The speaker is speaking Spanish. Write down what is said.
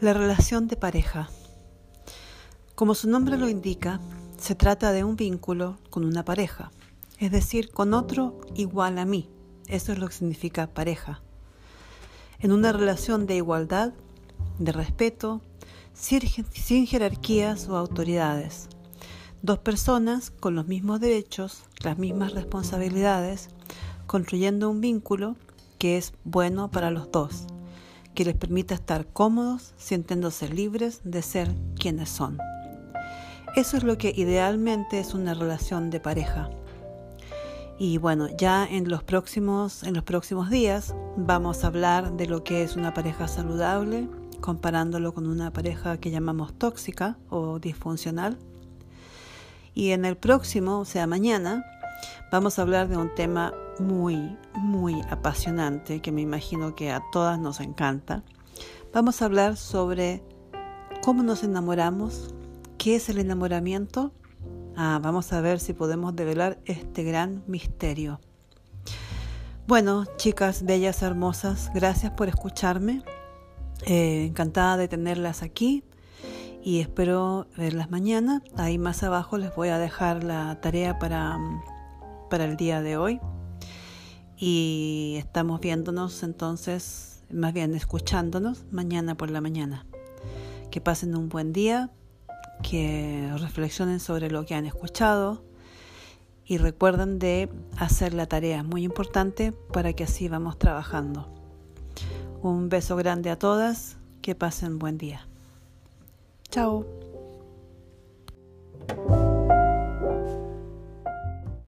La relación de pareja. Como su nombre lo indica, se trata de un vínculo con una pareja, es decir, con otro igual a mí. Eso es lo que significa pareja. En una relación de igualdad, de respeto, sin jerarquías o autoridades. Dos personas con los mismos derechos, las mismas responsabilidades, construyendo un vínculo que es bueno para los dos que les permita estar cómodos, sintiéndose libres de ser quienes son. Eso es lo que idealmente es una relación de pareja. Y bueno, ya en los próximos, en los próximos días vamos a hablar de lo que es una pareja saludable, comparándolo con una pareja que llamamos tóxica o disfuncional. Y en el próximo, o sea, mañana, vamos a hablar de un tema muy, muy apasionante que me imagino que a todas nos encanta. Vamos a hablar sobre cómo nos enamoramos, qué es el enamoramiento. Ah, vamos a ver si podemos develar este gran misterio. Bueno, chicas bellas, hermosas, gracias por escucharme. Eh, encantada de tenerlas aquí y espero verlas mañana. Ahí más abajo les voy a dejar la tarea para, para el día de hoy y estamos viéndonos entonces, más bien escuchándonos mañana por la mañana. Que pasen un buen día, que reflexionen sobre lo que han escuchado y recuerden de hacer la tarea, muy importante para que así vamos trabajando. Un beso grande a todas, que pasen buen día. Chao.